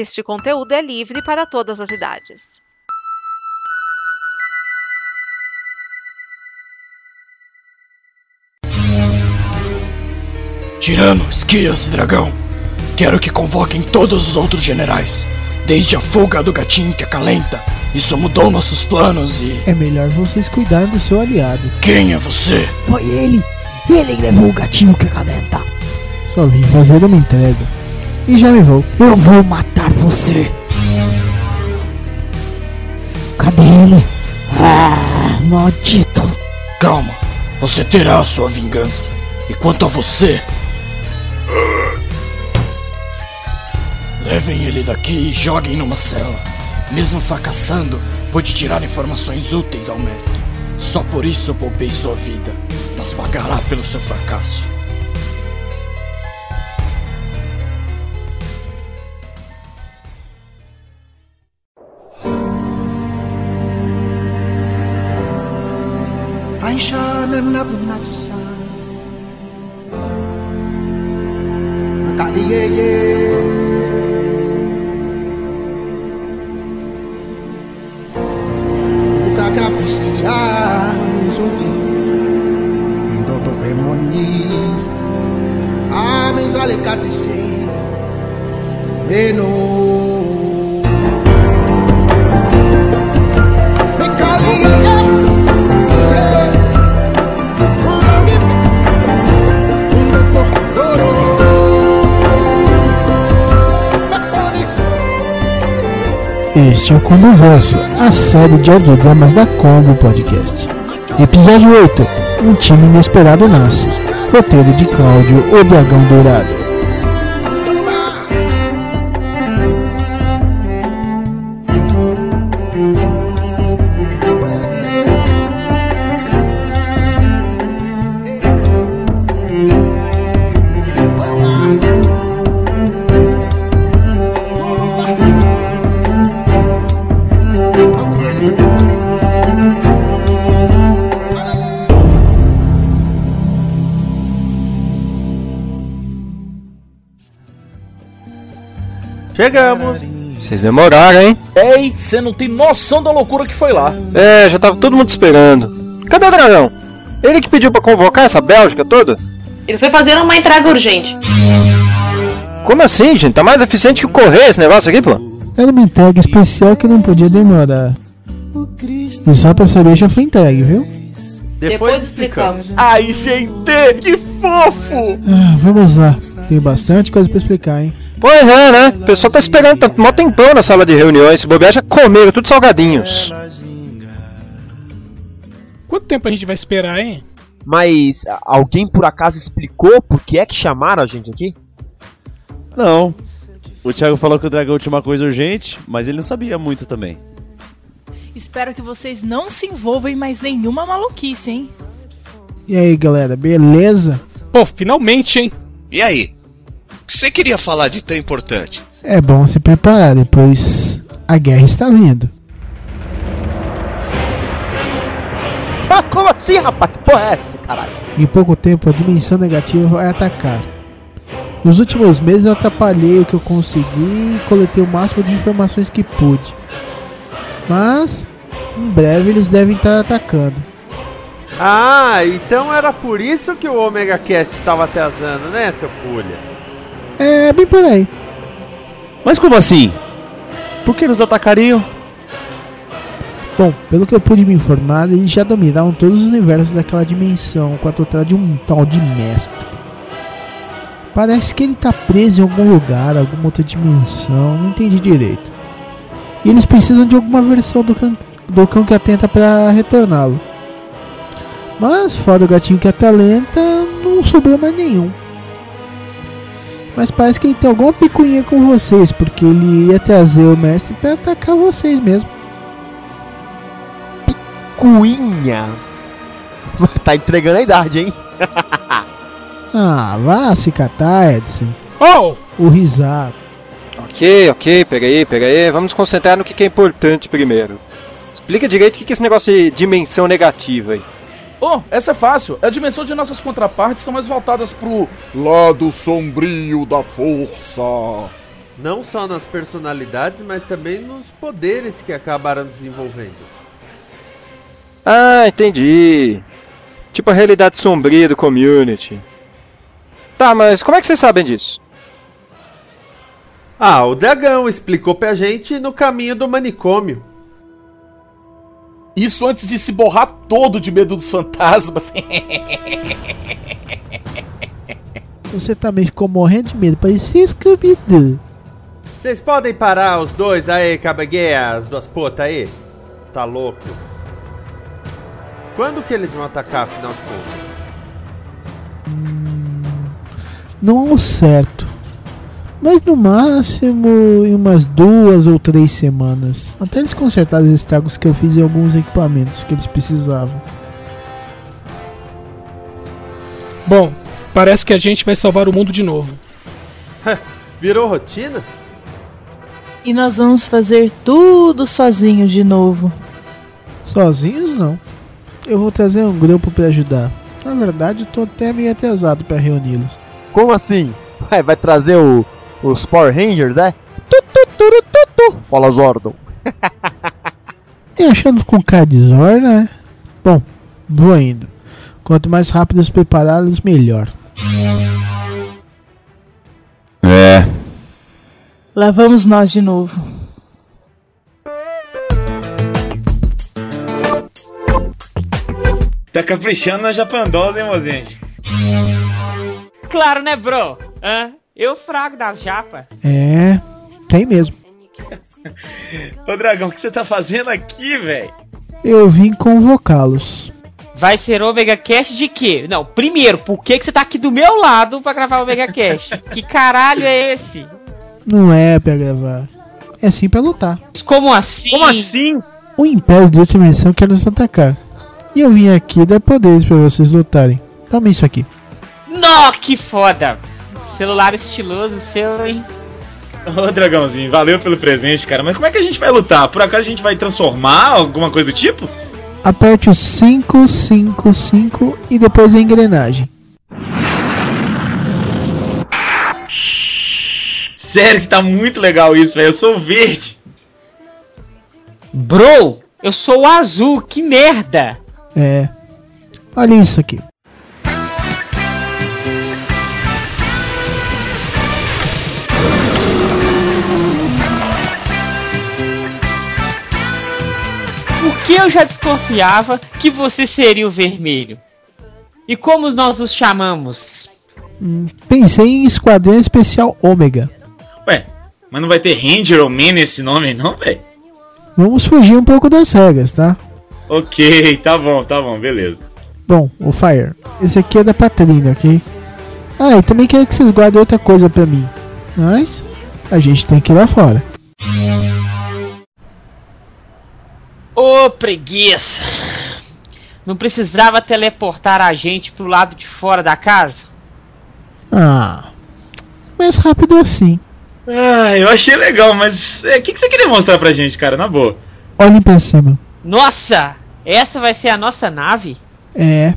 Este conteúdo é livre para todas as idades. Tirano, esquia-se, dragão. Quero que convoquem todos os outros generais. Desde a fuga do gatinho que acalenta. Isso mudou nossos planos e. É melhor vocês cuidarem do seu aliado. Quem é você? Foi ele! Ele levou o gatinho que acalenta. Só vim fazer uma entrega. E já me vou. Eu vou matar você! Cadê ele? Ah, maldito! Calma, você terá a sua vingança. E quanto a você. Levem ele daqui e joguem numa cela. Mesmo fracassando, pode tirar informações úteis ao mestre. Só por isso eu poupei sua vida, mas pagará pelo seu fracasso. and nothing not to shine. Nakali ye ye. Kaka fisi ya nzuki. Ndoto pe moni. Amizale katisi. Meno. Este é o Combo Verso, a série de audiodramas da Combo Podcast. Episódio 8: Um time inesperado nasce. Roteiro de Cláudio, o Dragão Dourado. Chegamos. Vocês demoraram, hein? Ei, você não tem noção da loucura que foi lá. É, já tava todo mundo esperando. Cadê o dragão? Ele que pediu pra convocar essa Bélgica toda? Ele foi fazer uma entrega urgente. Como assim, gente? Tá mais eficiente que o correio esse negócio aqui, pô? Era uma entrega especial que não podia demorar. E só pra saber já foi entregue, viu? Depois, explicamos. Ai, gente, que fofo! Ah, vamos lá. Tem bastante coisa pra explicar, hein? Pois é, né? O pessoal tá esperando tanto mó tempão na sala de reuniões. Se bobear, já comeram tudo salgadinhos. Quanto tempo a gente vai esperar, hein? Mas alguém por acaso explicou por que é que chamaram a gente aqui? Não. O Thiago falou que o dragão tinha uma coisa urgente, mas ele não sabia muito também. Espero que vocês não se envolvam em mais nenhuma maluquice, hein? E aí, galera, beleza? Pô, finalmente, hein? E aí? O que você queria falar de tão importante? É bom se preparar, pois a guerra está vindo. Ah, como assim, rapaz? Que porra é essa, caralho? Em pouco tempo, a dimensão negativa vai atacar. Nos últimos meses, eu atrapalhei o que eu consegui e coletei o máximo de informações que pude. Mas, em breve, eles devem estar atacando. Ah, então era por isso que o Omega Cast estava atrasando, né, seu pulha? É, bem por aí. Mas como assim? Por que nos atacariam? Bom, pelo que eu pude me informar, eles já dominaram todos os universos daquela dimensão com a tutela de um tal de mestre. Parece que ele tá preso em algum lugar, alguma outra dimensão, não entendi direito. E eles precisam de alguma versão do cão, do cão que atenta para retorná-lo. Mas fora o gatinho que atalenta, não sobrou mais nenhum. Mas parece que ele tem alguma picuinha com vocês, porque ele ia trazer o mestre para atacar vocês mesmo. Cuinha. tá entregando a idade, hein? Ah, vá se catar, Edson. Oh! O risado. Ok, ok, peraí, peraí. Vamos nos concentrar no que que é importante primeiro. Explica direito o que que é esse negócio de dimensão negativa aí. Oh, essa é fácil. É a dimensão de nossas contrapartes são mais voltadas pro lado sombrio da força. Não só nas personalidades, mas também nos poderes que acabaram desenvolvendo. Ah, entendi. Tipo a realidade sombria do community. Tá, mas como é que vocês sabem disso? Ah, o dragão explicou pra gente no caminho do manicômio. Isso antes de se borrar todo de medo dos fantasmas. Você também ficou morrendo de medo, parecia Scooby-Doo. Vocês podem parar os dois aí, cabagueia, as duas putas aí? Tá louco. Quando que eles vão atacar, afinal de contas? Não ao certo. Mas no máximo em umas duas ou três semanas. Até eles consertarem os estragos que eu fiz em alguns equipamentos que eles precisavam. Bom, parece que a gente vai salvar o mundo de novo. Virou rotina? E nós vamos fazer tudo sozinhos de novo. Sozinhos não. Eu vou trazer um grupo para ajudar. Na verdade, eu tô até meio atrasado para reuni-los. Como assim? Vai, vai trazer o, os Power Rangers, né? Tu, tu, tu, tu, tu. Fala, Zordon. E achando com cara de Zor, né? Bom, vou indo. Quanto mais rápido os prepará-los, melhor. É. Lá vamos nós de novo. Tá caprichando na japandosa, hein, mozinho? Claro, né, bro? Hã? Eu frago das japa. É, tem mesmo. Ô, Dragão, o que você tá fazendo aqui, velho? Eu vim convocá-los. Vai ser Omega Cast de quê? Não, primeiro, por que, que você tá aqui do meu lado pra gravar o Omega Cast? que caralho é esse? Não é pra gravar. É sim pra lutar. Como assim? Como assim? O Império de outra dimensão quer nos atacar. E eu vim aqui dar poderes pra vocês lutarem. Toma isso aqui. Nó, que foda! Celular estiloso seu, hein? Ô, Dragãozinho, valeu pelo presente, cara. Mas como é que a gente vai lutar? Por acaso a gente vai transformar alguma coisa do tipo? Aperte o 555 e depois a engrenagem. Sério que tá muito legal isso, velho. Eu sou o verde. Bro, eu sou o azul, que merda! É. Olha isso aqui. Eu já desconfiava que você seria o vermelho? E como nós os chamamos? Hum, pensei em Esquadrão Especial Ômega. Ué, mas não vai ter Ranger ou Man nesse nome, não, velho? Vamos fugir um pouco das regras, tá? Ok, tá bom, tá bom, beleza. Bom, o Fire, esse aqui é da Patrina, ok? Ah, e também quero que vocês guardem outra coisa pra mim. Mas a gente tem que ir lá fora. Ô preguiça! Não precisava teleportar a gente pro lado de fora da casa? Ah, mais rápido assim. Ah, eu achei legal, mas o é, que, que você queria mostrar pra gente, cara, na boa? Olhem pra cima. Nossa! Essa vai ser a nossa nave? É.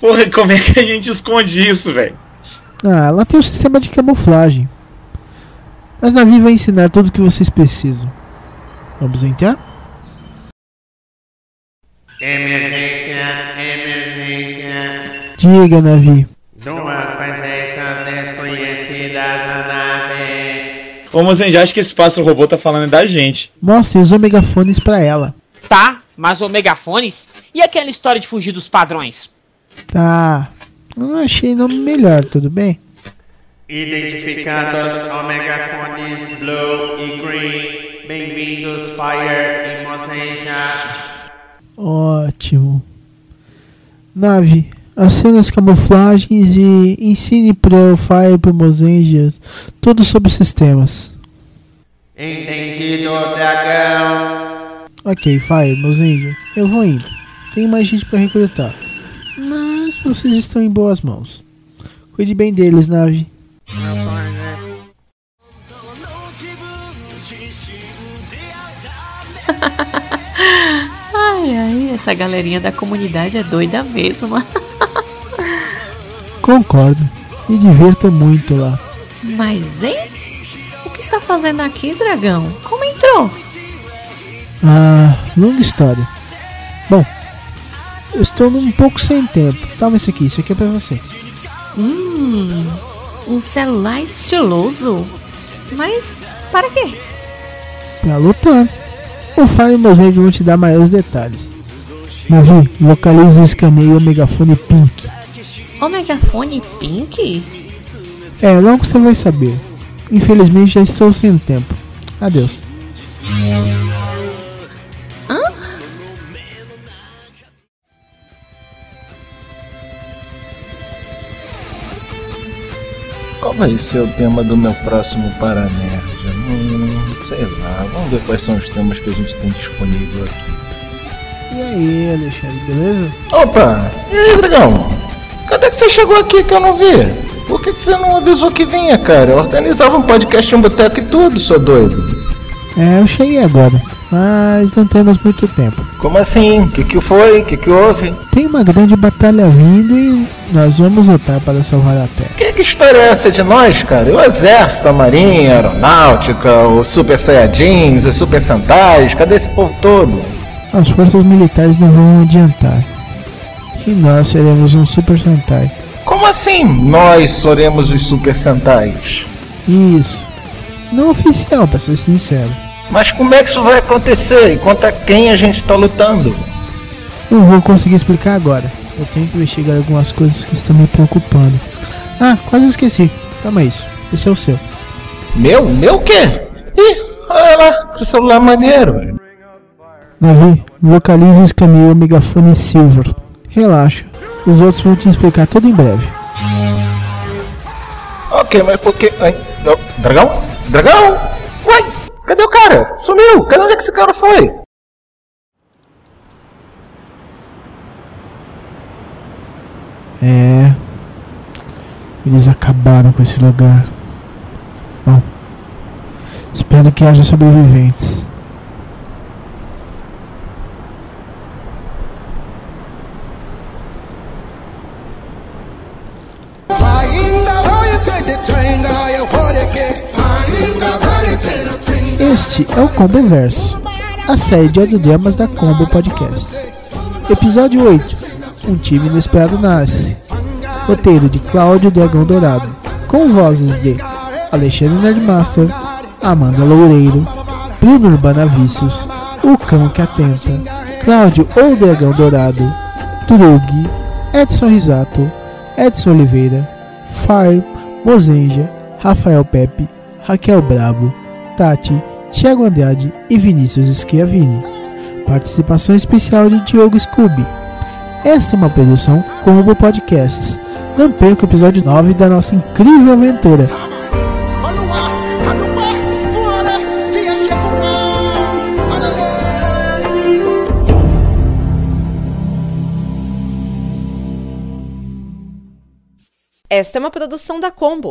Porra, como é que a gente esconde isso, velho? Ah, lá tem um sistema de camuflagem. Mas Navi vai ensinar tudo o que vocês precisam. Vamos entrar? Emergência, emergência. Diga, Navi. Duas presenças desconhecidas na nave. Ô, mozinho, já acho que esse pássaro robô tá falando da gente. Mostre os omegafones pra ela. Tá, mas o megafones? E aquela história de fugir dos padrões? Tá. Eu não achei nome melhor, tudo bem? Identificando os omegafones Blue e Green. Bem-vindos, Fire e Mozenja. Ótimo. Nave, acenda as camuflagens e ensine para o Fire e pro Mozenjas tudo sobre os sistemas. Entendido, dragão. Ok, Fire, Mozenja, eu vou indo. Tem mais gente para recrutar. Mas vocês estão em boas mãos. Cuide bem deles, nave. ai, essa galerinha da comunidade é doida mesmo. Concordo. Me divirto muito lá. Mas, hein? O que está fazendo aqui, dragão? Como entrou? Ah, longa história. Bom, eu estou um pouco sem tempo. Toma isso aqui, isso aqui é pra você. Hum, um celular estiloso. Mas para quê? Pra lutar. O Fire e Moseiro vão te dar maiores detalhes. Navi, localize o escaneio megafone Pink. O megafone Pink? É, logo você vai saber. Infelizmente já estou sem tempo. Adeus. Hã? Qual vai ser o tema do meu próximo Paranerd? Hum, sei lá, vamos ver quais são os temas que a gente tem disponível aqui. E aí, Alexandre, beleza? Opa! E aí, dragão? Cadê que você chegou aqui que eu não vi? Por que, que você não avisou que vinha, cara? Eu organizava um podcast em boteco e tudo, seu doido. É, eu cheguei agora, mas não temos muito tempo. Como assim? O que, que foi? O que, que houve? Tem uma grande batalha vindo e nós vamos lutar para salvar a Terra. Que, que história é essa de nós, cara? O exército, a marinha, a aeronáutica, os super saiyajins, os super santais, cadê esse povo todo? As forças militares não vão adiantar. E nós seremos um Super Sentai. Como assim nós seremos os super santais? Isso. Não oficial, para ser sincero. Mas como é que isso vai acontecer? E contra quem a gente tá lutando? Não vou conseguir explicar agora. Eu tenho que investigar algumas coisas que estão me preocupando. Ah, quase esqueci. Toma isso. Esse é o seu. Meu? Meu o quê? Ih, olha lá, que celular maneiro. Navi, localize esse caminhão megafone Silver. Relaxa, os outros vão te explicar tudo em breve. Ok, mas por que. Ai, oh, dragão? Dragão? Uai, cadê o cara? Sumiu! Cadê onde é que esse cara foi? É. Eles acabaram com esse lugar. Bom, espero que haja sobreviventes. Este é o Combo Verso, a série de audiodramas da Combo Podcast. Episódio 8 Um time inesperado nasce. Roteiro de Cláudio Dragão Dourado, com vozes de Alexandre Nerdmaster, Amanda Loureiro, Bruno Urbanavícios, O Cão que Atenta, Cláudio ou Dragão Dourado, Drug, Edson Risato, Edson Oliveira, Fire, Mozenja, Rafael Pepe, Raquel Brabo, Tati, Thiago Andrade e Vinícius Schiavini. Participação especial de Diogo Scooby. Esta é uma produção Combo Podcasts. Não perca o episódio 9 da nossa incrível aventura. Esta é uma produção da Combo.